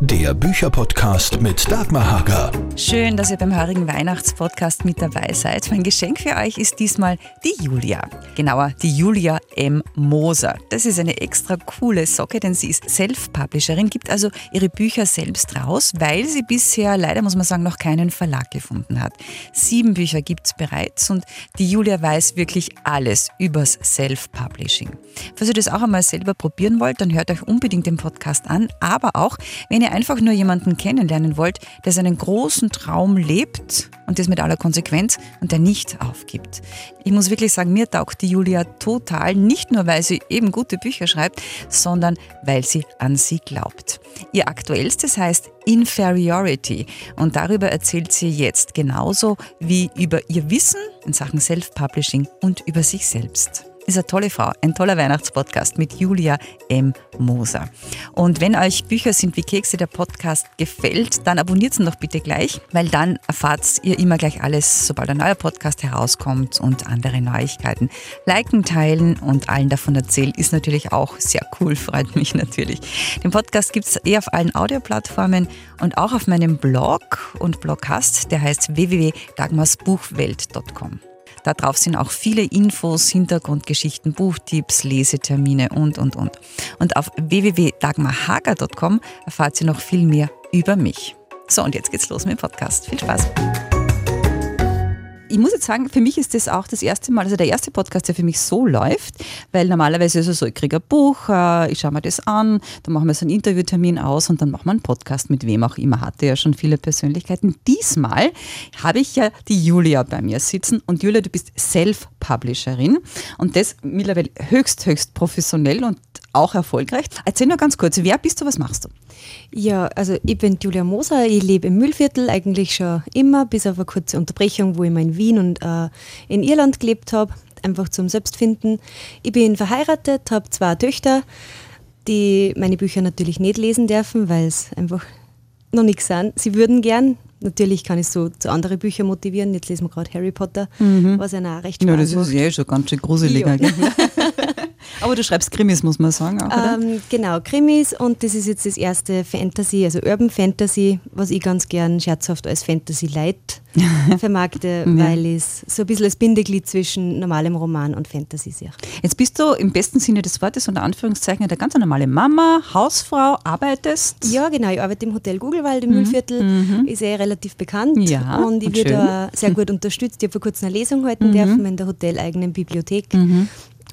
Der Bücherpodcast mit Dagmar Hager. Schön, dass ihr beim heurigen Weihnachtspodcast mit dabei seid. Mein Geschenk für euch ist diesmal die Julia. Genauer, die Julia M. Moser. Das ist eine extra coole Socke, denn sie ist Self-Publisherin, gibt also ihre Bücher selbst raus, weil sie bisher, leider muss man sagen, noch keinen Verlag gefunden hat. Sieben Bücher gibt es bereits und die Julia weiß wirklich alles übers Self-Publishing. Falls ihr das auch einmal selber probieren wollt, dann hört euch unbedingt den Podcast an, aber auch, wenn ihr ihr einfach nur jemanden kennenlernen wollt, der seinen großen Traum lebt und das mit aller Konsequenz und der nicht aufgibt. Ich muss wirklich sagen, mir taugt die Julia total, nicht nur weil sie eben gute Bücher schreibt, sondern weil sie an sie glaubt. Ihr aktuellstes heißt Inferiority und darüber erzählt sie jetzt genauso wie über ihr Wissen in Sachen Self-Publishing und über sich selbst ist eine tolle Frau, ein toller Weihnachtspodcast mit Julia M. Moser. Und wenn euch Bücher sind wie Kekse der Podcast gefällt, dann abonniert ihn doch bitte gleich, weil dann erfahrt ihr immer gleich alles, sobald ein neuer Podcast herauskommt und andere Neuigkeiten. Liken, teilen und allen davon erzählen ist natürlich auch sehr cool, freut mich natürlich. Den Podcast gibt es eh auf allen Audioplattformen und auch auf meinem Blog und Blogcast, der heißt www.dagmarsbuchwelt.com. Darauf sind auch viele Infos, Hintergrundgeschichten, Buchtipps, Lesetermine und, und, und. Und auf www.dagmarhager.com erfahrt ihr noch viel mehr über mich. So, und jetzt geht's los mit dem Podcast. Viel Spaß! Ich muss jetzt sagen, für mich ist das auch das erste Mal, also der erste Podcast, der für mich so läuft, weil normalerweise ist es so, ich kriege ein Buch, äh, ich schaue mir das an, dann machen wir so einen Interviewtermin aus und dann machen wir einen Podcast mit wem auch immer. Hatte ja schon viele Persönlichkeiten. Diesmal habe ich ja die Julia bei mir sitzen und Julia, du bist Self-Publisherin und das mittlerweile höchst, höchst professionell und auch erfolgreich. Erzähl nur ganz kurz, wer bist du, was machst du? Ja, also ich bin Julia Moser, ich lebe im Mühlviertel eigentlich schon immer, bis auf eine kurze Unterbrechung, wo ich mal in Wien und äh, in Irland gelebt habe, einfach zum Selbstfinden. Ich bin verheiratet, habe zwei Töchter, die meine Bücher natürlich nicht lesen dürfen, weil es einfach noch nichts sind. Sie würden gern, Natürlich kann ich so zu anderen Büchern motivieren. Jetzt lesen wir gerade Harry Potter, mhm. was ja auch recht Ja, das ist ja schon ganz schön gruseliger. Ja. Aber du schreibst Krimis, muss man sagen. Auch, ähm, genau, Krimis und das ist jetzt das erste Fantasy, also Urban Fantasy, was ich ganz gern scherzhaft als Fantasy Light vermarkte, ja. weil es so ein bisschen das Bindeglied zwischen normalem Roman und Fantasy sehe. Jetzt bist du im besten Sinne des Wortes unter Anführungszeichen eine ganz normale Mama, Hausfrau, arbeitest. Ja, genau, ich arbeite im Hotel Googlewald im mhm. Mühlviertel, mhm. ist eh relativ bekannt ja, und ich werde da sehr gut unterstützt. Ich habe vor kurzem eine Lesung halten mhm. dürfen in der hoteleigenen Bibliothek. Mhm.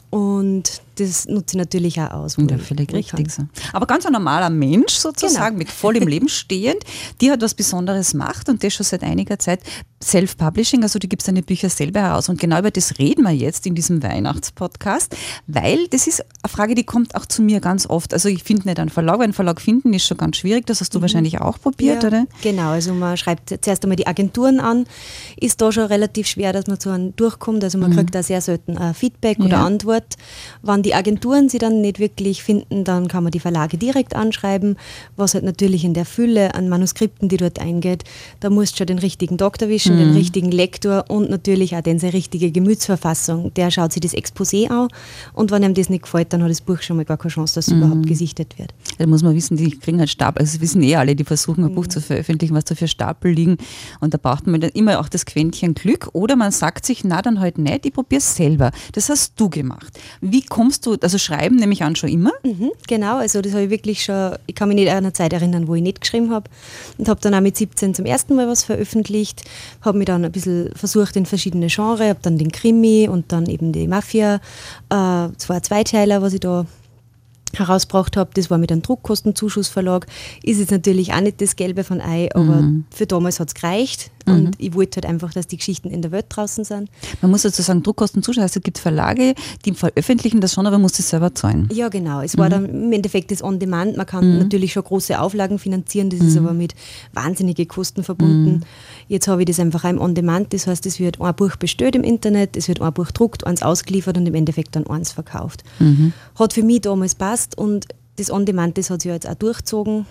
Und das nutze ich natürlich auch aus. Ja, völlig richtig. So. Aber ganz ein normaler Mensch sozusagen, genau. mit vollem Leben stehend, die hat was Besonderes macht und das schon seit einiger Zeit. Self-Publishing, also du gibst deine Bücher selber heraus. Und genau über das reden wir jetzt in diesem Weihnachtspodcast, weil das ist eine Frage, die kommt auch zu mir ganz oft. Also ich finde nicht einen Verlag, einen Verlag finden ist schon ganz schwierig, das hast du mhm. wahrscheinlich auch probiert, ja, oder? Genau, also man schreibt zuerst einmal die Agenturen an, ist da schon relativ schwer, dass man zu einem durchkommt. Also man mhm. kriegt da sehr selten Feedback oder ja. Antwort. Wann die Agenturen sie dann nicht wirklich finden, dann kann man die Verlage direkt anschreiben, was halt natürlich in der Fülle an Manuskripten, die dort eingeht, da musst du schon den richtigen Doktor wischen, mhm. den richtigen Lektor und natürlich auch den seine richtige Gemütsverfassung. Der schaut sich das Exposé an und wenn ihm das nicht gefällt, dann hat das Buch schon mal gar keine Chance, dass es mhm. überhaupt gesichtet wird. Da muss man wissen, die kriegen halt Stapel, also das wissen eh alle, die versuchen ein mhm. Buch zu veröffentlichen, was da für Stapel liegen und da braucht man dann immer auch das Quäntchen Glück oder man sagt sich, na dann halt nicht, ich probiere es selber. Das hast du gemacht. Wie kommst kommst du, also schreiben nehme ich an schon immer? Mhm, genau, also das habe ich wirklich schon, ich kann mich nicht an eine Zeit erinnern, wo ich nicht geschrieben habe und habe dann auch mit 17 zum ersten Mal was veröffentlicht, habe mich dann ein bisschen versucht in verschiedene Genres, habe dann den Krimi und dann eben die Mafia, äh, zwei Zweiteiler, was ich da herausgebracht habe, das war mit einem Druckkostenzuschussverlag, ist jetzt natürlich auch nicht das Gelbe von Ei, aber mhm. für damals hat es gereicht mhm. und ich wollte halt einfach, dass die Geschichten in der Welt draußen sind. Man muss sozusagen Druckkostenzuschuss, also es gibt Verlage, die veröffentlichen das schon, aber man muss es selber zahlen. Ja genau, es war mhm. dann im Endeffekt das On-Demand, man kann mhm. natürlich schon große Auflagen finanzieren, das ist mhm. aber mit wahnsinnigen Kosten verbunden. Jetzt habe ich das einfach im On-Demand, das heißt, es wird ein Buch bestellt im Internet, es wird ein Buch gedruckt, eins ausgeliefert und im Endeffekt dann eins verkauft. Hat für mich damals passt und das On-Demand, das hat sich jetzt auch durchgezogen.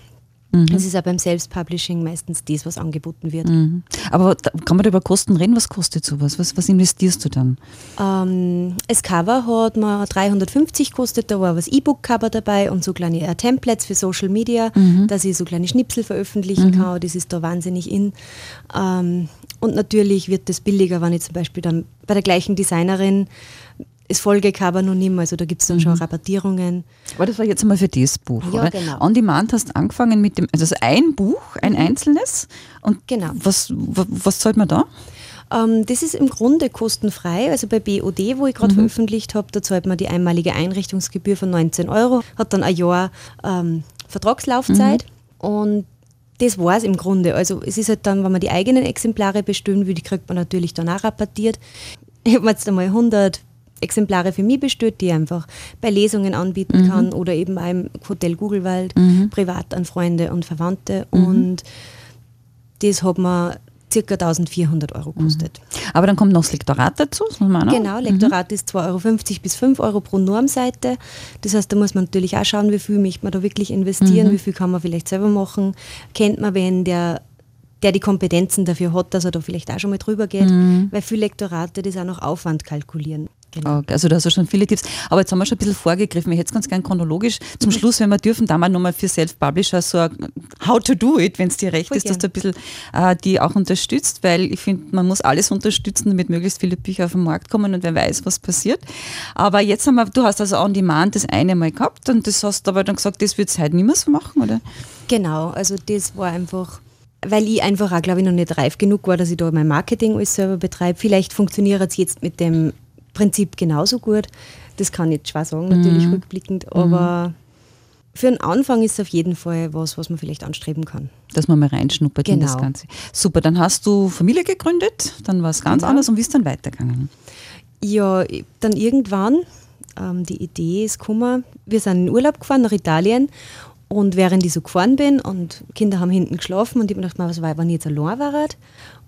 Mhm. Es ist auch beim Self-Publishing meistens das, was angeboten wird. Mhm. Aber da, kann man da über Kosten reden? Was kostet sowas? Was, was investierst du dann? Ähm, das Cover hat man 350 kostet, da war was E-Book-Cover dabei und so kleine äh, Templates für Social Media, mhm. dass ich so kleine Schnipsel veröffentlichen mhm. kann. Das ist da wahnsinnig in. Ähm, und natürlich wird das billiger, wenn ich zum Beispiel dann bei der gleichen Designerin das Folgecover noch nicht mehr, also da gibt es dann mhm. schon Rabattierungen. Aber das war jetzt einmal für das Buch, ja, oder? genau. On Demand hast angefangen mit dem, also ein Buch, ein mhm. einzelnes. Und genau. was, was, was zahlt man da? Ähm, das ist im Grunde kostenfrei. Also bei BOD, wo ich gerade mhm. veröffentlicht habe, da zahlt man die einmalige Einrichtungsgebühr von 19 Euro, hat dann ein Jahr ähm, Vertragslaufzeit mhm. und das war es im Grunde. Also es ist halt dann, wenn man die eigenen Exemplare bestellen will, die kriegt man natürlich dann auch rabattiert. Ich habe mir jetzt einmal 100 Exemplare für mich bestellt, die ich einfach bei Lesungen anbieten mhm. kann oder eben im Hotel Gugelwald, mhm. privat an Freunde und Verwandte. Mhm. Und das hat mir ca. 1400 Euro gekostet. Mhm. Aber dann kommt noch das Lektorat dazu, das muss man auch Genau, Lektorat mhm. ist 2,50 Euro bis 5 Euro pro Normseite. Das heißt, da muss man natürlich auch schauen, wie viel möchte man da wirklich investieren, mhm. wie viel kann man vielleicht selber machen. Kennt man wen, der der die Kompetenzen dafür hat, dass er da vielleicht auch schon mal drüber geht, mhm. weil viele Lektorate das auch noch Aufwand kalkulieren. Genau. Okay, also da hast du schon viele Tipps. Aber jetzt haben wir schon ein bisschen vorgegriffen. Ich hätte es ganz gern chronologisch. Zum mhm. Schluss, wenn wir dürfen, da mal nochmal für Self-Publisher so How to do it, wenn es dir recht Voll ist, gern. dass du ein bisschen äh, die auch unterstützt, weil ich finde, man muss alles unterstützen, damit möglichst viele Bücher auf den Markt kommen und wer weiß, was passiert. Aber jetzt haben wir, du hast also On Demand das eine Mal gehabt und das hast du aber dann gesagt, das wird es heute nicht mehr so machen, oder? Genau, also das war einfach weil ich einfach auch, glaube ich, noch nicht reif genug war, dass ich da mein Marketing alles selber betreibe. Vielleicht funktioniert es jetzt mit dem Prinzip genauso gut. Das kann ich jetzt schwer sagen, natürlich mhm. rückblickend, aber mhm. für einen Anfang ist es auf jeden Fall was, was man vielleicht anstreben kann. Dass man mal reinschnuppert genau. in das genau. Ganze. Super, dann hast du Familie gegründet, dann war es ganz genau. anders und wie ist dann weitergegangen? Ja, dann irgendwann, ähm, die Idee ist gekommen, wir sind in Urlaub gefahren nach Italien und während ich so gefahren bin und Kinder haben hinten geschlafen und ich habe mir gedacht, was war, wenn ich jetzt allein war?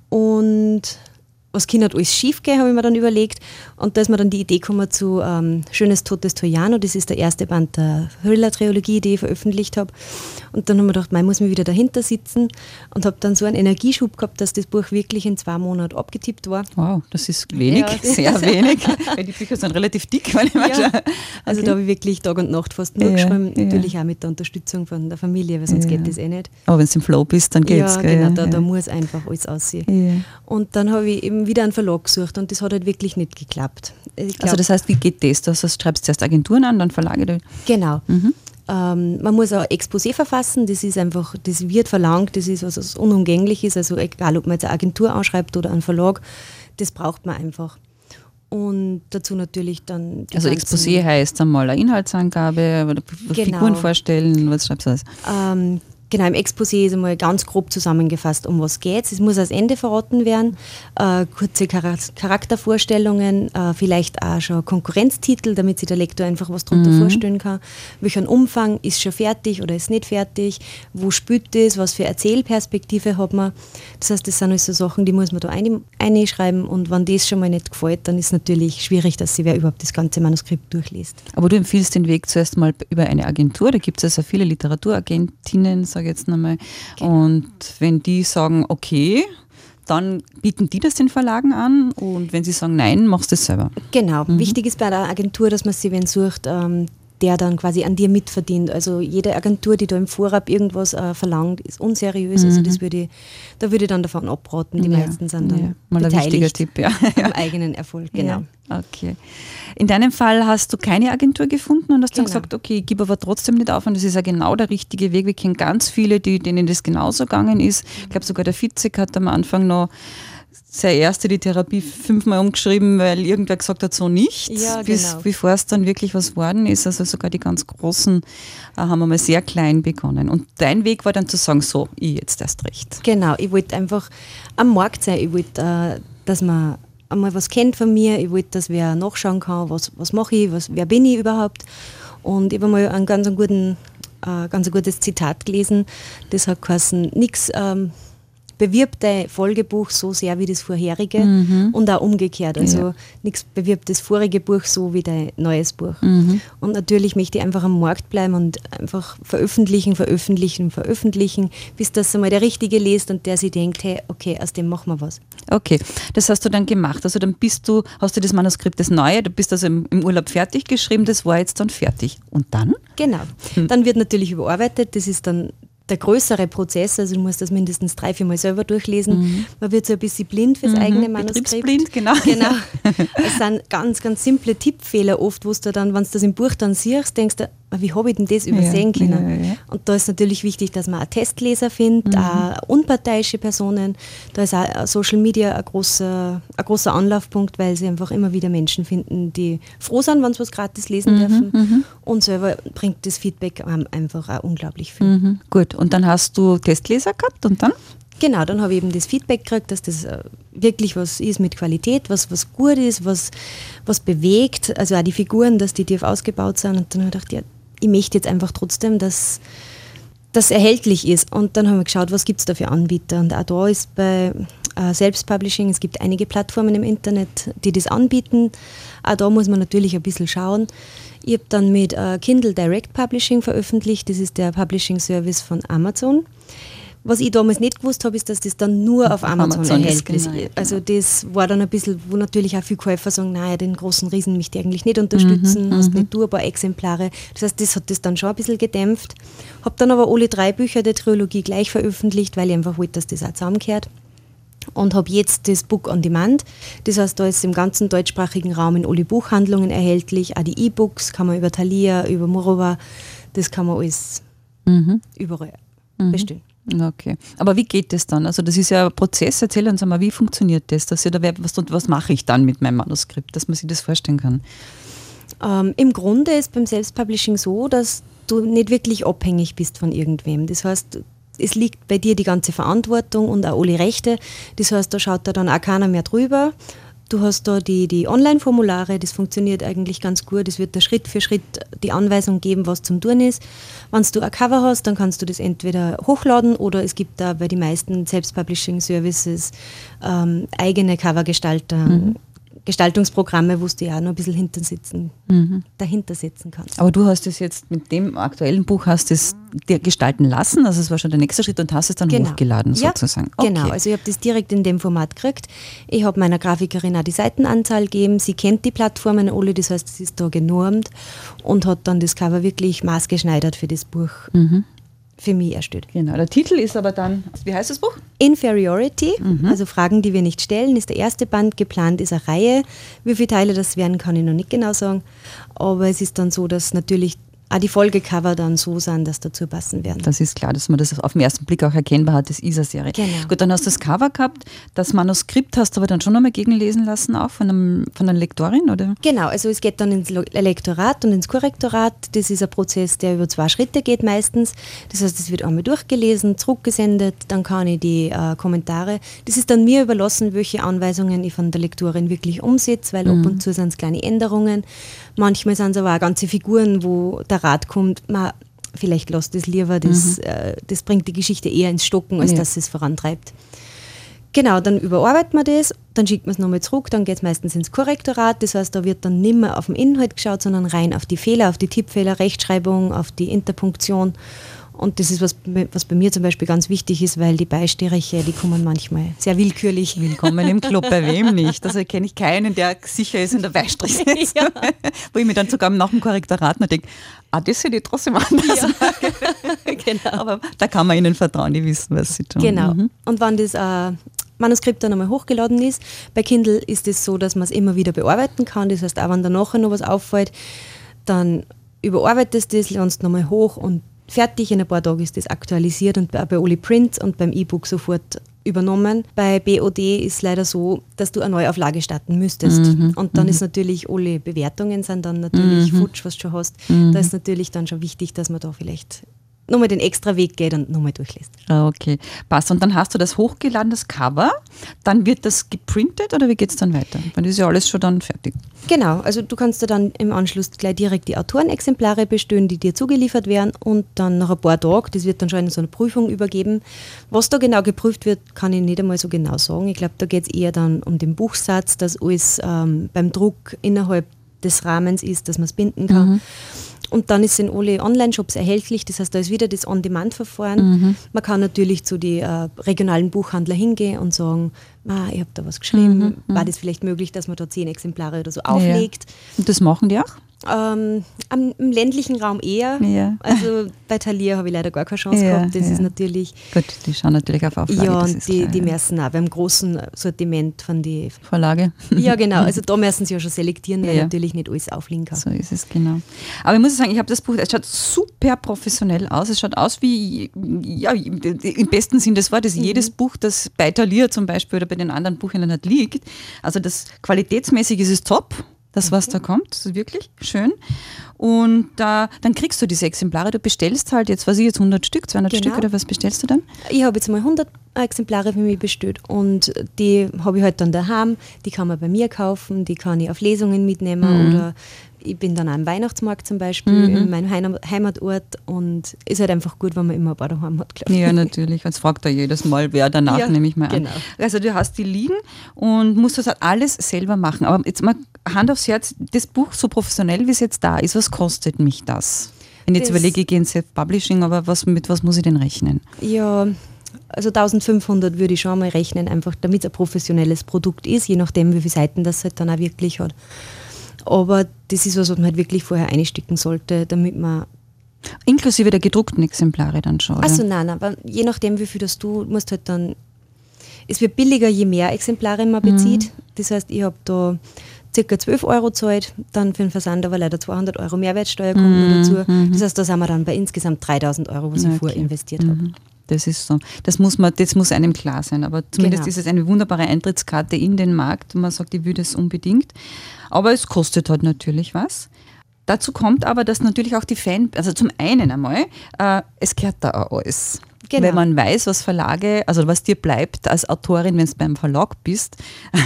Und was kann alles schief gehen, habe ich mir dann überlegt. Und da ist mir dann die Idee gekommen zu ähm, Schönes Totes Trojano. Das ist der erste Band der Thriller-Trilogie, die ich veröffentlicht habe. Und dann habe ich mir gedacht, man muss mir wieder dahinter sitzen und habe dann so einen Energieschub gehabt, dass das Buch wirklich in zwei Monaten abgetippt war. Wow, das ist wenig, ja, das sehr wenig. Weil die Bücher sind relativ dick, wenn ich mal ja. Okay. Also da habe ich wirklich Tag und Nacht fast nur ja, geschrieben. Natürlich auch mit der Unterstützung von der Familie, weil sonst geht das eh nicht. Aber wenn du im Flow bist, dann geht es. Ja, genau, da, da, muss einfach alles aussehen. Und dann habe ich eben wieder einen Verlag gesucht und das hat halt wirklich nicht geklappt. Glaub, also das heißt, wie geht das? Du schreibst zuerst Agenturen an, dann Verlage? Genau. Mhm. Ähm, man muss auch Exposé verfassen, das ist einfach, das wird verlangt, das ist was, was unumgänglich ist, also egal ob man jetzt eine Agentur anschreibt oder einen Verlag, das braucht man einfach. Und dazu natürlich dann. also Exposé heißt einmal eine Inhaltsangabe oder genau. Figuren vorstellen, was schreibst du das? Ähm, Genau, im Exposé ist einmal ganz grob zusammengefasst, um was geht es. muss als Ende verraten werden. Äh, kurze Charaktervorstellungen, äh, vielleicht auch schon Konkurrenztitel, damit sich der Lektor einfach was darunter mhm. vorstellen kann. Welchen Umfang ist schon fertig oder ist nicht fertig? Wo spielt das? Was für Erzählperspektive hat man? Das heißt, das sind also Sachen, die muss man da einschreiben und wenn das schon mal nicht gefällt, dann ist es natürlich schwierig, dass sie wer überhaupt das ganze Manuskript durchliest. Aber du empfiehlst den Weg zuerst mal über eine Agentur. Da gibt es also viele Literaturagentinnen, sage ich jetzt nochmal. Genau. Und wenn die sagen, okay, dann bieten die das den Verlagen an und wenn sie sagen, nein, machst du es selber. Genau. Mhm. Wichtig ist bei der Agentur, dass man sie wen sucht, ähm, der dann quasi an dir mitverdient. Also jede Agentur, die da im Vorab irgendwas äh, verlangt, ist unseriös. Also mhm. Also das würde ich, da würde ich dann davon abraten. Die ja. meisten sind dann ja. Mal ein wichtiger Tipp, ja. am eigenen Erfolg, genau. Ja. Okay. In deinem Fall hast du keine Agentur gefunden und hast genau. dann gesagt, okay, ich gebe aber trotzdem nicht auf und das ist ja genau der richtige Weg. Wir kennen ganz viele, die, denen das genauso gegangen ist. Ich glaube sogar der Fitzek hat am Anfang noch sehr erste die Therapie fünfmal umgeschrieben, weil irgendwer gesagt hat, so nicht, ja, bis genau. bevor es dann wirklich was worden ist. Also sogar die ganz Großen äh, haben einmal sehr klein begonnen. Und dein Weg war dann zu sagen, so, ich jetzt erst recht. Genau, ich wollte einfach am Markt sein. Ich wollte, äh, dass man einmal was kennt von mir. Ich wollte, dass wer nachschauen kann, was, was mache ich, was, wer bin ich überhaupt. Und ich habe mal einen ganz guten, äh, ganz ein gutes Zitat gelesen, das hat geheißen, nichts ähm, bewirbt dein Folgebuch so sehr wie das vorherige mhm. und auch umgekehrt. Also ja. nichts bewirbt das vorige Buch so wie dein neues Buch. Mhm. Und natürlich möchte ich einfach am Markt bleiben und einfach veröffentlichen, veröffentlichen, veröffentlichen, bis das einmal der Richtige liest und der sich denkt, hey, okay, aus dem machen wir was. Okay, das hast du dann gemacht. Also dann bist du, hast du das Manuskript, das Neue, du bist also im, im Urlaub fertig geschrieben, das war jetzt dann fertig. Und dann? Genau. Hm. Dann wird natürlich überarbeitet, das ist dann der größere Prozess, also du musst das mindestens drei, vier Mal selber durchlesen. Mhm. Man wird so ein bisschen blind fürs mhm. eigene Manuskript. Blind, genau. genau. es sind ganz, ganz simple Tippfehler oft, wo du dann, wenn du das im Buch dann siehst, denkst du, wie habe ich denn das übersehen ja, können? Ja, ja. Und da ist natürlich wichtig, dass man auch Testleser findet, mhm. auch unparteiische Personen. Da ist auch Social Media ein großer, ein großer Anlaufpunkt, weil sie einfach immer wieder Menschen finden, die froh sind, wenn sie was gratis lesen mhm. dürfen. Mhm. Und selber bringt das Feedback einfach auch unglaublich viel. Mhm. Gut, und dann hast du Testleser gehabt und dann? Genau, dann habe ich eben das Feedback gekriegt, dass das äh, wirklich was ist mit Qualität, was, was gut ist, was, was bewegt, also auch die Figuren, dass die tief ausgebaut sind. Und dann habe ich gedacht, ja, ich möchte jetzt einfach trotzdem, dass das erhältlich ist. Und dann haben wir geschaut, was gibt es da für Anbieter. Und auch da ist bei äh, Selbstpublishing, es gibt einige Plattformen im Internet, die das anbieten. Auch da muss man natürlich ein bisschen schauen. Ich habe dann mit äh, Kindle Direct Publishing veröffentlicht. Das ist der Publishing Service von Amazon. Was ich damals nicht gewusst habe, ist, dass das dann nur auf Amazon, Amazon erhältlich ist. Genau, also das war dann ein bisschen, wo natürlich auch viele Käufer sagen, naja, den großen Riesen möchte ich eigentlich nicht unterstützen, mhm, hast mhm. nicht du ein paar Exemplare. Das heißt, das hat das dann schon ein bisschen gedämpft. Habe dann aber alle drei Bücher der Trilogie gleich veröffentlicht, weil ich einfach wollte, dass das auch zusammengehört und habe jetzt das Book on Demand. Das heißt, da ist im ganzen deutschsprachigen Raum in alle Buchhandlungen erhältlich. Auch die E-Books kann man über Thalia, über Murova, das kann man alles mhm. überall mhm. bestellen. Okay. Aber wie geht das dann? Also das ist ja ein Prozess. Erzähl uns einmal, wie funktioniert das? Dass ihr da was, was mache ich dann mit meinem Manuskript, dass man sich das vorstellen kann? Ähm, Im Grunde ist beim Selbstpublishing so, dass du nicht wirklich abhängig bist von irgendwem. Das heißt, es liegt bei dir die ganze Verantwortung und auch alle Rechte. Das heißt, da schaut da dann auch keiner mehr drüber. Du hast da die, die Online-Formulare, das funktioniert eigentlich ganz gut. Es wird da Schritt für Schritt die Anweisung geben, was zum Tun ist. Wenn du ein Cover hast, dann kannst du das entweder hochladen oder es gibt da bei den meisten Selbst-Publishing-Services ähm, eigene Covergestalter, mhm. Gestaltungsprogramme, wo du ja auch noch ein bisschen hinter sitzen, mhm. dahinter setzen kannst. Aber du hast es jetzt mit dem aktuellen Buch hast es dir gestalten lassen, also es war schon der nächste Schritt und hast es dann genau. hochgeladen ja, sozusagen. Okay. Genau, also ich habe das direkt in dem Format gekriegt. Ich habe meiner Grafikerin auch die Seitenanzahl gegeben. Sie kennt die Plattformen alle, das heißt, es ist da genormt und hat dann das Cover wirklich maßgeschneidert für das Buch. Mhm für mich erstellt. Genau, der Titel ist aber dann, wie heißt das Buch? Inferiority, mhm. also Fragen, die wir nicht stellen, ist der erste Band. Geplant ist eine Reihe. Wie viele Teile das werden, kann ich noch nicht genau sagen. Aber es ist dann so, dass natürlich auch die Folgecover dann so sind, dass dazu passen werden. Das ist klar, dass man das auf den ersten Blick auch erkennbar hat, das ist eine Serie. Genau. Gut, dann hast du das Cover gehabt, das Manuskript hast du aber dann schon nochmal gegenlesen lassen, auch von, einem, von einer Lektorin, oder? Genau, also es geht dann ins Lektorat und ins Korrektorat. Das ist ein Prozess, der über zwei Schritte geht meistens. Das heißt, es wird einmal durchgelesen, zurückgesendet, dann kann ich die äh, Kommentare. Das ist dann mir überlassen, welche Anweisungen ich von der Lektorin wirklich umsetze, weil mhm. ab und zu sind es kleine Änderungen. Manchmal sind es aber auch ganze Figuren, wo der Rat kommt, man, vielleicht lasst es lieber, das, mhm. äh, das bringt die Geschichte eher ins Stocken, als ja. dass es vorantreibt. Genau, dann überarbeitet man das, dann schickt man es nochmal zurück, dann geht es meistens ins Korrektorat, das heißt, da wird dann nicht mehr auf den Inhalt geschaut, sondern rein auf die Fehler, auf die Tippfehler, Rechtschreibung, auf die Interpunktion und das ist, was, was bei mir zum Beispiel ganz wichtig ist, weil die Beisteriche, die kommen manchmal sehr willkürlich. Willkommen im Club, bei wem nicht? Also kenne ich keinen, der sicher ist in der Beistrich ja. Wo ich mir dann sogar nach dem Korrektorat noch denke, ah, das hätte ich trotzdem anders ja. genau. Aber da kann man ihnen vertrauen, die wissen, was sie tun. Genau. Mhm. Und wenn das äh, Manuskript dann einmal hochgeladen ist, bei Kindle ist es so, dass man es immer wieder bearbeiten kann. Das heißt, auch wenn da nachher noch was auffällt, dann überarbeitest du das, lädst nochmal hoch und fertig. In ein paar Tagen ist das aktualisiert und bei Oli Print und beim E-Book sofort übernommen. Bei BOD ist leider so, dass du eine Neuauflage starten müsstest. Mhm. Und dann mhm. ist natürlich, alle Bewertungen sind dann natürlich mhm. futsch, was du schon hast. Mhm. Da ist natürlich dann schon wichtig, dass man da vielleicht nochmal den extra Weg geht und nochmal durchliest. Ah, okay, passt. Und dann hast du das hochgeladen, das Cover, dann wird das geprintet oder wie geht es dann weiter? Dann ist ja alles schon dann fertig. Genau, also du kannst dir dann im Anschluss gleich direkt die Autorenexemplare bestellen, die dir zugeliefert werden und dann nach ein paar Tagen, das wird dann schon in so eine Prüfung übergeben. Was da genau geprüft wird, kann ich nicht einmal so genau sagen. Ich glaube, da geht es eher dann um den Buchsatz, dass alles ähm, beim Druck innerhalb des Rahmens ist, dass man es binden kann. Mhm. Und dann ist in alle Online-Shops erhältlich. Das heißt, da ist wieder das On-Demand-Verfahren. Mhm. Man kann natürlich zu den äh, regionalen Buchhändlern hingehen und sagen, ah, ich habe da was geschrieben. Mhm. War mhm. das vielleicht möglich, dass man da zehn Exemplare oder so auflegt? Ja. Und das machen die auch? Ähm, am, Im ländlichen Raum eher. Ja. Also bei Thalia habe ich leider gar keine Chance ja, gehabt. Das ja. ist natürlich. Gut, die schauen natürlich auf Auflage. Ja, und die, klar, die messen auch beim großen Sortiment von die Vorlage. Ja, genau. Also da müssen sie ja schon selektieren, weil natürlich nicht alles aufliegen kann. So ist es, genau. Aber ich muss sagen, ich habe das Buch, es schaut super professionell aus. Es schaut aus wie, ja, im besten Sinn des Wortes, mhm. jedes Buch, das bei Thalia zum Beispiel oder bei den anderen Buchhändlern hat, liegt. Also das qualitätsmäßig ist es top das, was da kommt. Das ist wirklich schön. Und äh, dann kriegst du diese Exemplare. Du bestellst halt jetzt, was ich jetzt 100 Stück, 200 genau. Stück oder was bestellst du dann? Ich habe jetzt mal 100 Exemplare für mich bestellt und die habe ich halt dann daheim. Die kann man bei mir kaufen, die kann ich auf Lesungen mitnehmen mhm. oder ich bin dann am Weihnachtsmarkt zum Beispiel mhm. in meinem Heimatort und ist halt einfach gut, wenn man immer ein paar daheim hat. Ja, natürlich. Jetzt fragt er jedes Mal, wer danach, ja, nehme ich mal genau. an. Also du hast die liegen und musst das halt alles selber machen. Aber jetzt mal Hand aufs Herz, das Buch so professionell, wie es jetzt da ist, was kostet mich das? Wenn ich jetzt das überlege, ich gehe ins Self-Publishing, aber was, mit was muss ich denn rechnen? Ja, also 1500 würde ich schon mal rechnen, einfach damit es ein professionelles Produkt ist, je nachdem, wie viele Seiten das halt dann auch wirklich hat. Aber das ist was, was man halt wirklich vorher einsticken sollte, damit man. Inklusive der gedruckten Exemplare dann schon. Achso, nein, aber je nachdem, wie viel das du, musst halt dann. Es wird billiger, je mehr Exemplare man bezieht. Mhm. Das heißt, ich habe da ca. 12 Euro zahlt, dann für den Versand aber leider 200 Euro Mehrwertsteuer kommt mhm. dazu. Mhm. Das heißt, da sind wir dann bei insgesamt 3000 Euro, was okay. ich vorher investiert mhm. Das ist so. Das muss, man, das muss einem klar sein. Aber zumindest genau. ist es eine wunderbare Eintrittskarte in den Markt. Und man sagt, ich würde es unbedingt. Aber es kostet halt natürlich was. Dazu kommt aber, dass natürlich auch die Fan, also zum einen einmal, äh, es gehört da auch alles. Genau. Wenn man weiß, was Verlage, also was dir bleibt als Autorin, wenn du beim Verlag bist,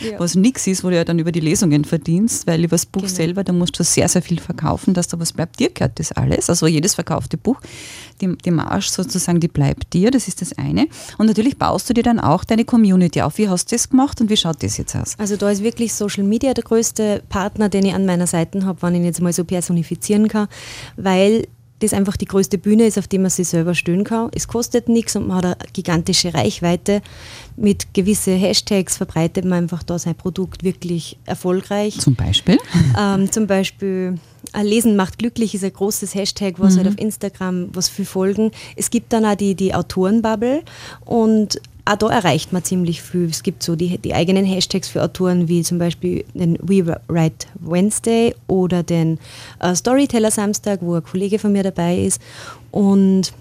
ja. was nichts ist, wo du ja dann über die Lesungen verdienst, weil über das Buch genau. selber, da musst du sehr, sehr viel verkaufen, dass da was bleibt. Dir gehört das alles. Also jedes verkaufte Buch, die, die Marge sozusagen, die bleibt dir, das ist das eine. Und natürlich baust du dir dann auch deine Community auf. Wie hast du das gemacht und wie schaut das jetzt aus? Also da ist wirklich Social Media der größte Partner, den ich an meiner Seite habe, wenn ich ihn jetzt mal so personifizieren kann, weil das einfach die größte Bühne ist, auf die man sich selber stellen kann. Es kostet nichts und man hat eine gigantische Reichweite. Mit gewissen Hashtags verbreitet man einfach da sein Produkt wirklich erfolgreich. Zum Beispiel? Ähm, zum Beispiel äh, Lesen macht glücklich ist ein großes Hashtag, was halt mhm. halt auf Instagram was viel folgen. Es gibt dann auch die, die Autorenbubble und auch da erreicht man ziemlich viel. Es gibt so die, die eigenen Hashtags für Autoren wie zum Beispiel den We Write Wednesday oder den äh, Storyteller Samstag, wo ein Kollege von mir dabei ist. Und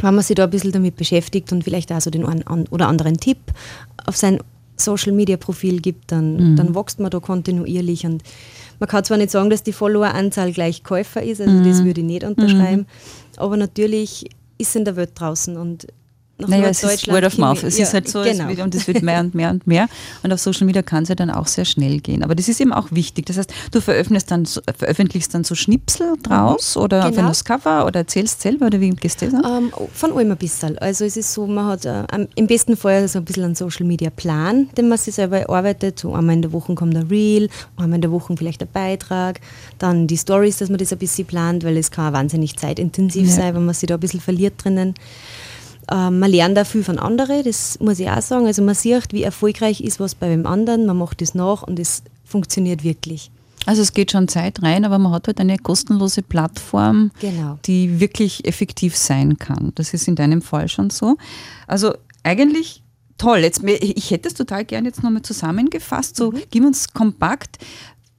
wenn man sich da ein bisschen damit beschäftigt und vielleicht auch so den einen oder anderen Tipp auf sein Social Media Profil gibt, dann, mhm. dann wächst man da kontinuierlich und man kann zwar nicht sagen, dass die Followeranzahl gleich Käufer ist, also mhm. das würde ich nicht unterschreiben, mhm. aber natürlich ist es in der Welt draußen und nach naja, es ist Word of Mouth. Es ja, ist halt so, genau. wird, und es wird mehr und mehr und mehr. Und auf Social Media kann es ja dann auch sehr schnell gehen. Aber das ist eben auch wichtig. Das heißt, du veröffentlichst dann, veröffentlichst dann so Schnipsel draus mhm. oder genau. das Cover oder erzählst selber oder wie gehst du das an? Ähm, von allem ein bisschen. Also es ist so, man hat äh, im besten Fall so ein bisschen einen Social Media Plan, den man sich selber erarbeitet. So einmal in der Woche kommt ein Reel, einmal in der Woche vielleicht ein Beitrag, dann die Stories, dass man das ein bisschen plant, weil es kann wahnsinnig zeitintensiv ja. sein, wenn man sich da ein bisschen verliert drinnen. Ähm, man lernt auch viel von anderen, das muss ich auch sagen. Also man sieht, wie erfolgreich ist was bei dem anderen, man macht es nach und es funktioniert wirklich. Also es geht schon Zeit rein, aber man hat halt eine kostenlose Plattform, genau. die wirklich effektiv sein kann. Das ist in deinem Fall schon so. Also eigentlich toll. Jetzt, ich hätte es total gerne jetzt nochmal zusammengefasst. So, mhm. gib uns kompakt,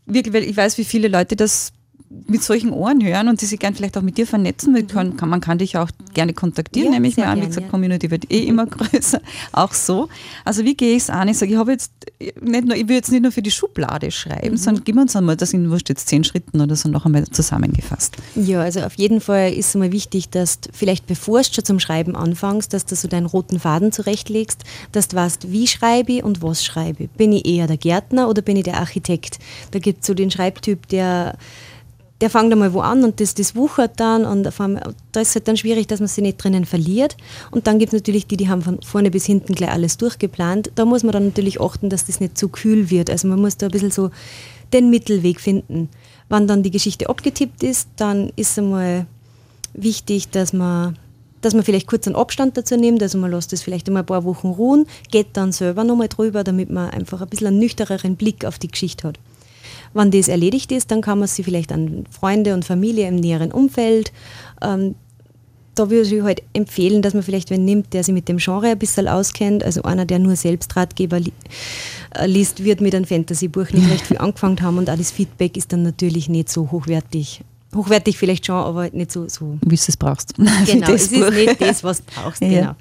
wirklich, weil ich weiß, wie viele Leute das mit solchen Ohren hören und die sich gern vielleicht auch mit dir vernetzen, mhm. kann, man kann dich auch gerne kontaktieren, ja, nehme ich mal an. Wie gesagt, ja. Community wird eh immer größer, auch so. Also wie gehe ich es an? Ich sage, ich habe jetzt nicht nur, ich will jetzt nicht nur für die Schublade schreiben, mhm. sondern gib uns einmal, das sind wurscht jetzt zehn Schritten oder so noch einmal zusammengefasst. Ja, also auf jeden Fall ist es mal wichtig, dass du vielleicht bevor du schon zum Schreiben anfängst, dass du so deinen roten Faden zurechtlegst, dass du weißt, wie schreibe ich und was schreibe ich. Bin ich eher der Gärtner oder bin ich der Architekt? Da gibt es so den Schreibtyp, der der fängt einmal wo an und das, das wuchert dann und einmal, da ist es halt dann schwierig, dass man sich nicht drinnen verliert. Und dann gibt es natürlich die, die haben von vorne bis hinten gleich alles durchgeplant. Da muss man dann natürlich achten, dass das nicht zu kühl wird. Also man muss da ein bisschen so den Mittelweg finden. Wann dann die Geschichte abgetippt ist, dann ist es einmal wichtig, dass man dass man vielleicht kurz einen Abstand dazu nimmt, also man lässt das vielleicht einmal ein paar Wochen ruhen, geht dann selber nochmal drüber, damit man einfach ein bisschen einen nüchterneren Blick auf die Geschichte hat. Wenn das erledigt ist, dann kann man sie vielleicht an Freunde und Familie im näheren Umfeld. Ähm, da würde ich halt empfehlen, dass man vielleicht wen nimmt, der sich mit dem Genre ein bisschen auskennt. Also einer, der nur Selbstratgeber li äh, liest, wird mit einem Fantasy-Buch nicht recht viel angefangen haben und das Feedback ist dann natürlich nicht so hochwertig. Hochwertig vielleicht schon, aber nicht so. so. Wie du es brauchst. Genau, es ist nicht das, was du brauchst. Ja. Genau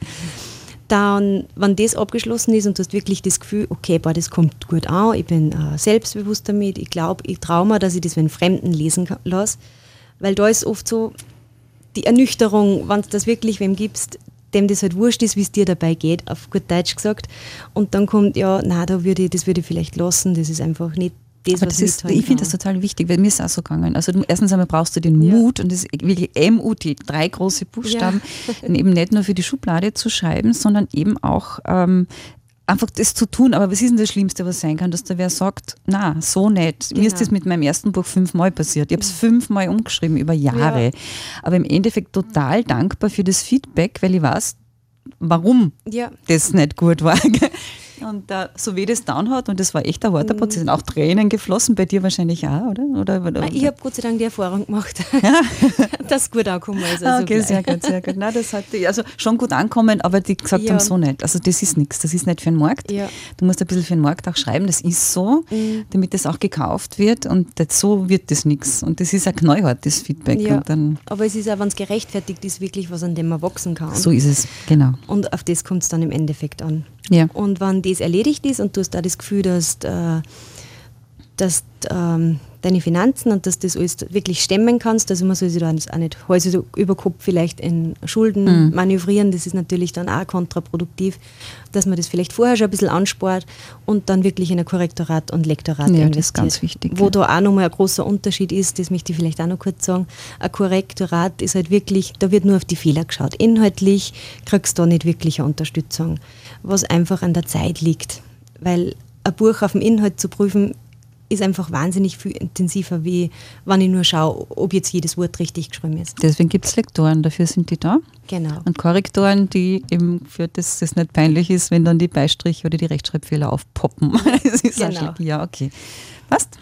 dann, wenn das abgeschlossen ist und du hast wirklich das Gefühl, okay, boah, das kommt gut an, ich bin äh, selbstbewusst damit, ich glaube, ich traue mir, dass ich das mit Fremden lesen lasse, weil da ist oft so die Ernüchterung, wenn du das wirklich wem gibst, dem das halt wurscht ist, wie es dir dabei geht, auf gut Deutsch gesagt, und dann kommt, ja, na, da würde ich, das würde ich vielleicht lassen, das ist einfach nicht das, das ist, ich finde das total wichtig, weil mir ist es auch so gegangen. Also erstens einmal brauchst du den Mut und das ist wirklich M-U-T, drei große Buchstaben, ja. eben nicht nur für die Schublade zu schreiben, sondern eben auch ähm, einfach das zu tun. Aber was ist denn das Schlimmste, was sein kann, dass da wer sagt, na, so nicht. Genau. Mir ist genau. das mit meinem ersten Buch fünfmal passiert. Ich habe es fünfmal umgeschrieben über Jahre. Ja. Aber im Endeffekt total dankbar für das Feedback, weil ich weiß, warum ja. das nicht gut war. Und uh, so wie das down hat, und das war echt ein harter mhm. Prozess, sind auch Tränen geflossen, bei dir wahrscheinlich auch, oder? oder, oder ich habe Gott sei Dank die Erfahrung gemacht, ja. dass gut angekommen ist. Also okay, gleich. sehr gut, sehr gut. Nein, das hat die, also schon gut ankommen, aber die gesagt ja. haben, so nicht. Also das ist nichts, das ist nicht für den Markt. Ja. Du musst ein bisschen für den Markt auch schreiben, das ist so, mhm. damit das auch gekauft wird und so wird das nichts. Und das ist ein knallhartes Feedback. Ja. aber es ist auch, wenn es gerechtfertigt ist, wirklich was, an dem man wachsen kann. So ist es, genau. Und auf das kommt es dann im Endeffekt an. Ja. Und wenn das erledigt ist und du hast da das Gefühl, dass, äh, dass ähm, deine Finanzen und dass das alles wirklich stemmen kannst, also man soll sich da auch nicht Häuser über Kopf vielleicht in Schulden mhm. manövrieren, das ist natürlich dann auch kontraproduktiv, dass man das vielleicht vorher schon ein bisschen anspart und dann wirklich in ein Korrektorat und Lektorat ja, investiert. Das ist ganz wichtig. Wo ja. da auch nochmal ein großer Unterschied ist, das möchte ich vielleicht auch noch kurz sagen, ein Korrektorat ist halt wirklich, da wird nur auf die Fehler geschaut. Inhaltlich kriegst du da nicht wirklich eine Unterstützung was einfach an der Zeit liegt. Weil ein Buch auf dem Inhalt zu prüfen, ist einfach wahnsinnig viel intensiver, wie wenn ich nur schaue, ob jetzt jedes Wort richtig geschrieben ist. Deswegen gibt es Lektoren, dafür sind die da. Genau. Und Korrektoren, die eben für das das nicht peinlich ist, wenn dann die Beistriche oder die Rechtschreibfehler aufpoppen. das ist genau. Ja, okay. Passt?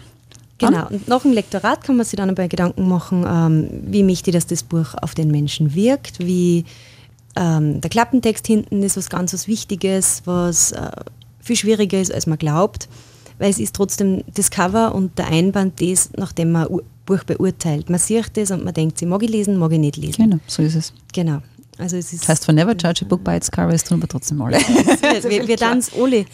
Genau, und nach dem Lektorat kann man sich dann bei Gedanken machen, ähm, wie möchte ich, dass das Buch auf den Menschen wirkt, wie ähm, der Klappentext hinten ist was ganz was Wichtiges, was äh, viel schwieriger ist, als man glaubt, weil es ist trotzdem das Cover und der Einband das, nachdem man ein Buch beurteilt. Man sieht das und man denkt, sie mag ich lesen, mag ich nicht lesen. Genau, so ist es. Genau. Also es ist das heißt, von never judge a book by its cover, das tun wir trotzdem alle. Wir wir dann es alle,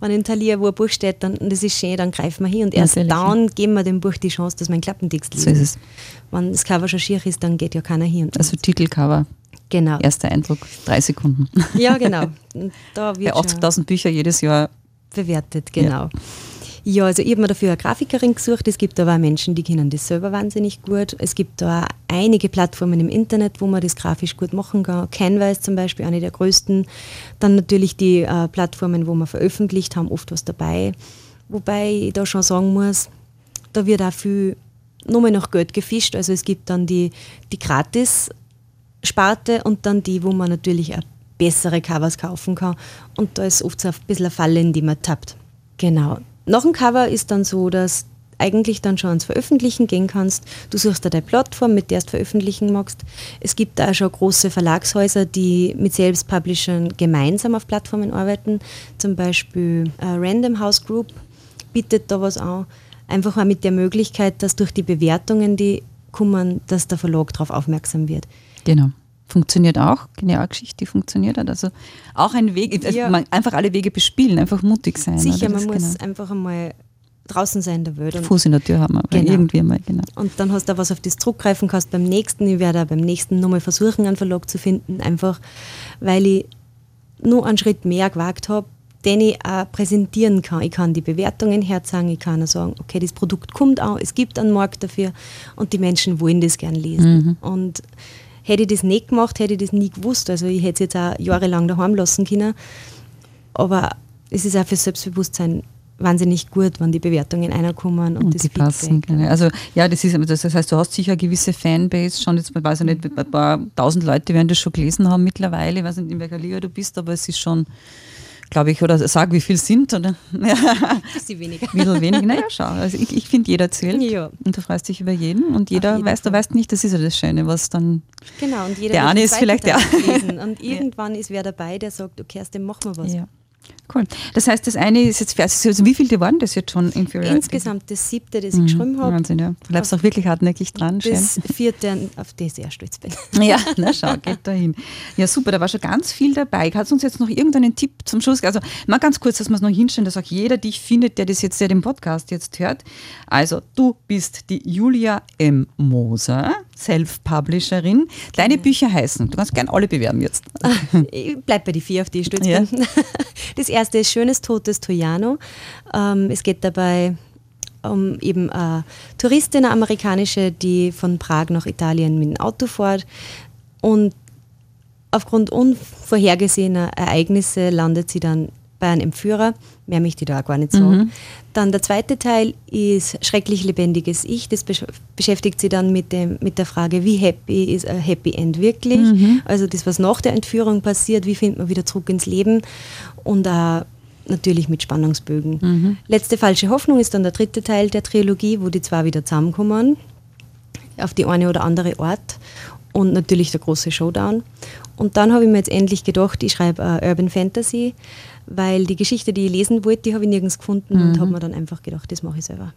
wenn in Thalia, wo ein Buch steht, dann, das ist schön, dann greifen wir hin und erst Natürlich. dann geben wir dem Buch die Chance, dass mein Klappentext liest. So ist es. Wenn das Cover schon schier ist, dann geht ja keiner hin. Also Titelcover. Genau. Erster Eindruck, drei Sekunden. Ja, genau. Da wird Bei 80.000 Bücher jedes Jahr bewertet, genau. Ja. Ja, also ich habe mir dafür eine Grafikerin gesucht. Es gibt aber auch Menschen, die kennen das selber wahnsinnig gut. Es gibt da einige Plattformen im Internet, wo man das grafisch gut machen kann. Canva ist zum Beispiel eine der größten. Dann natürlich die äh, Plattformen, wo man veröffentlicht, haben oft was dabei. Wobei ich da schon sagen muss, da wird auch viel nochmal nach Geld gefischt. Also es gibt dann die, die gratis Sparte und dann die, wo man natürlich auch bessere Covers kaufen kann. Und da ist oft so ein bisschen eine Falle, in die man tappt. Genau. Nach dem Cover ist dann so, dass eigentlich dann schon ans Veröffentlichen gehen kannst. Du suchst da deine Plattform, mit der du veröffentlichen magst. Es gibt da auch schon große Verlagshäuser, die mit Selbstpublishern gemeinsam auf Plattformen arbeiten. Zum Beispiel äh, Random House Group bietet da was an. Einfach auch mit der Möglichkeit, dass durch die Bewertungen, die kommen, dass der Verlag darauf aufmerksam wird. Genau. Funktioniert auch, geniale Geschichte, die funktioniert hat. Also auch ein Weg, also Ja. man, einfach alle Wege bespielen, einfach mutig sein. Sicher, man muss genau. einfach einmal draußen sein in der Welt. Fuß in der Tür haben, aber Genau. irgendwie mal, genau. und dann hast du auch was auf das zurückgreifen kannst beim nächsten. Ich werde auch beim nächsten nochmal versuchen, einen Verlag zu finden, einfach weil ich nur einen Schritt mehr gewagt habe, den ich auch präsentieren kann. Ich kann die Bewertungen herzeigen, ich kann auch sagen, okay, das Produkt kommt auch, es gibt einen Markt dafür und die Menschen wollen das gern lesen. Und hätte ich das nicht gemacht, hätte ich das nie gewusst. Also ich hätte es jetzt auch jahrelang daheim lassen können. Aber es ist auch für Selbstbewusstsein wahnsinnig gut, wenn die Bewertungen reinkommen und, Und das die passen. Genau. Also ja, das ist das heißt, du hast sicher eine gewisse Fanbase schon, jetzt weiß ich nicht, ein paar tausend Leute werden das schon gelesen haben mittlerweile. Ich weiß nicht, in welcher Liga du bist, aber es ist schon, glaube ich, oder sag, wie viel sind, oder? Ja, Ein bisschen weniger. ein bisschen wenig. Naja, schau. Also ich, ich finde, jeder zählt. Ja. Und du freust dich über jeden und jeder jeden weiß, du Fall. weißt nicht, das ist ja das Schöne, was dann. Genau, und jeder Der eine ist vielleicht der- lesen. Und irgendwann ist wer dabei, der sagt, okay, aus dem machen wir was. Ja. Cool. Das heißt, das eine ist jetzt fertig. Also wie viele waren das jetzt schon? Inferiority? Insgesamt das siebte, das ich geschrieben habe. Wahnsinn, ja. Du bleibst auch wirklich hartnäckig dran. schön. Das vierte, auf das ich sehr stolz bin. Ja, na schau, geht dahin. Ja, super, da war schon ganz viel dabei. Kannst du uns jetzt noch irgendeinen Tipp zum Schluss? Also mal ganz kurz, dass wir es noch hinstellen, dass auch jeder dich findet, der das jetzt, der den Podcast jetzt hört. Also, du bist die Julia M. Moser, Self-Publisherin. Deine Bücher heißen, du kannst gerne alle bewerben jetzt. Ich bleibe bei die vier, auf die ich stolz Ja. bin. Das erste ist Schönes Totes Troiano. Ähm, es geht dabei um eben eine Touristin, eine amerikanische, die von Prag nach Italien mit dem Auto fährt und aufgrund unvorhergesehener Ereignisse landet sie dann bei einem Entführer. Mehr möchte ich da auch gar nicht sagen. Dann der zweite Teil ist Schrecklich lebendiges Ich. Das besch beschäftigt sie dann mit, dem, mit der Frage, wie happy ist ein Happy End wirklich? Also das, was nach der Entführung passiert, wie findet man wieder zurück ins Leben? Und auch natürlich mit Spannungsbögen. Letzte falsche Hoffnung ist dann der dritte Teil der Trilogie, wo die zwei wieder zusammenkommen auf die eine oder andere Art und natürlich der große Showdown. Und dann habe ich mir jetzt endlich gedacht, ich schreibe äh, Urban Fantasy, weil die Geschichte, die ich lesen wollte, die habe ich nirgends gefunden und habe mir dann einfach gedacht, das mache ich selber.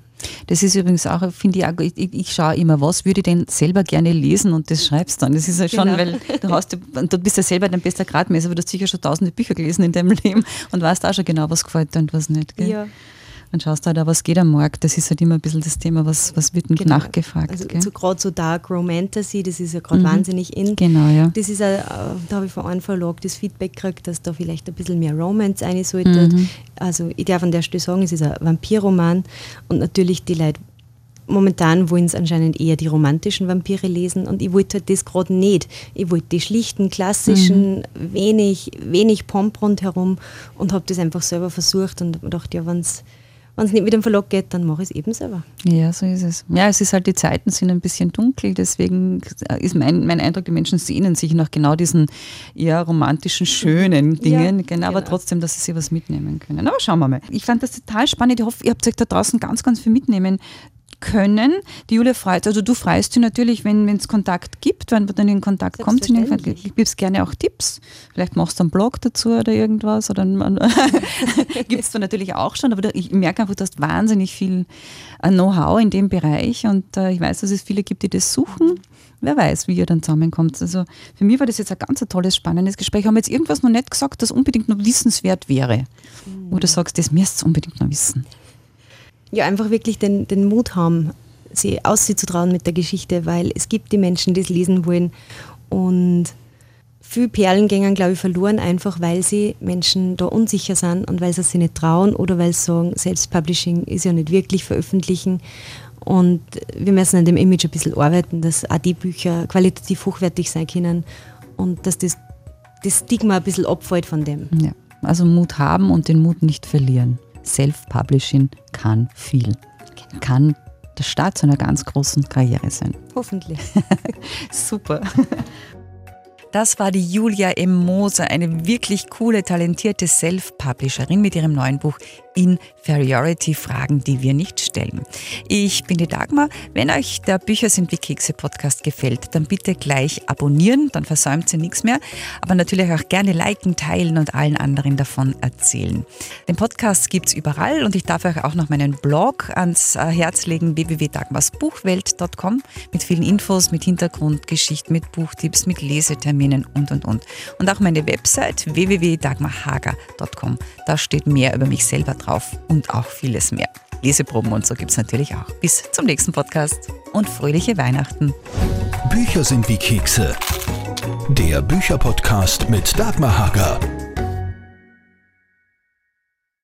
Das ist übrigens auch, finde ich, auch, ich, ich schaue immer, was würde ich denn selber gerne lesen und das schreibst dann. Das ist ja schon, Genau. weil du hast, du bist ja selber dein bester Gradmesser, aber du hast sicher schon tausende Bücher gelesen in deinem Leben und weißt auch schon genau, was gefällt dir und was nicht. Gell? Ja. Und schaust halt auch, was geht am Markt. Das ist halt immer ein bisschen das Thema, was, was wird denn Genau. nachgefragt. Also so gerade so Dark Romantasy, das ist ja gerade wahnsinnig in. Genau, ja. Das ist auch, äh, da habe ich von einem Verlag das Feedback gekriegt, dass da vielleicht ein bisschen mehr Romance rein sollte. Also ich darf an der Stelle sagen, es ist ein Vampirroman und natürlich die Leute momentan wollen es anscheinend eher die romantischen Vampire lesen und ich wollte halt das gerade nicht. Ich wollte die schlichten, klassischen, wenig, wenig Pomp rundherum und habe das einfach selber versucht und hab mir gedacht, ja, wenn es nicht mit dem Verlag geht, dann mache ich es eben selber. Ja, so ist es. Ja, es ist halt, die Zeiten sind ein bisschen dunkel, deswegen ist mein, mein Eindruck, die Menschen sehnen sich nach genau diesen eher romantischen, schönen Dingen, genau, aber genau. trotzdem, dass sie sich was mitnehmen können. Aber schauen wir mal. Ich fand das total spannend. Ich hoffe, ihr habt euch da draußen ganz, ganz viel mitnehmen können. Die Julia freut, also du freust dich natürlich, wenn es Kontakt gibt, wenn man dann in Kontakt kommt. Ich gibst gerne auch Tipps. Vielleicht machst du einen Blog dazu oder irgendwas. Oder gibt es da natürlich auch schon, aber ich merke einfach, du hast wahnsinnig viel äh, Know-how in dem Bereich und äh, ich weiß, dass es viele gibt, die das suchen. Wer weiß, wie ihr dann zusammenkommt. Also für mich war das jetzt ein ganz ein tolles, spannendes Gespräch. Haben wir jetzt irgendwas noch nicht gesagt, das unbedingt noch wissenswert wäre? Wo du sagst, das müsst ihr unbedingt noch wissen. Ja, einfach wirklich den, den Mut haben, sie auszutrauen mit der Geschichte, weil es gibt die Menschen, die es lesen wollen. Und viele Perlen gehen, glaube ich, verloren, einfach weil sie Menschen da unsicher sind und weil sie sich nicht trauen oder weil sie sagen, Selbstpublishing ist ja nicht wirklich veröffentlichen. Und wir müssen an dem Image ein bisschen arbeiten, dass auch die Bücher qualitativ hochwertig sein können und dass das, das Stigma ein bisschen abfällt von dem. Ja. Also Mut haben und den Mut nicht verlieren. Self-Publishing kann viel. Kann der Start zu einer ganz großen Karriere sein. Hoffentlich. Super. Das war die Julia M. Moser, eine wirklich coole, talentierte Self-Publisherin mit ihrem neuen Buch Inferiority Fragen, die wir nicht stellen. Ich bin die Dagmar. Wenn euch der Bücher sind wie Kekse Podcast gefällt, dann bitte gleich abonnieren, dann versäumt ihr nichts mehr. Aber natürlich auch gerne liken, teilen und allen anderen davon erzählen. Den Podcast gibt es überall und ich darf euch auch noch meinen Blog ans äh, Herz legen, www.dagmarsbuchwelt.com mit vielen Infos, mit Hintergrundgeschichten, mit Buchtipps, mit Leseterminen und und und. Und auch meine Website www.dagmarhager.com. Da steht mehr über mich selber drauf und auch vieles mehr. Leseproben und so gibt es natürlich auch. Bis zum nächsten Podcast und fröhliche Weihnachten. Bücher sind wie Kekse. Der Bücherpodcast mit Dagmar Hager.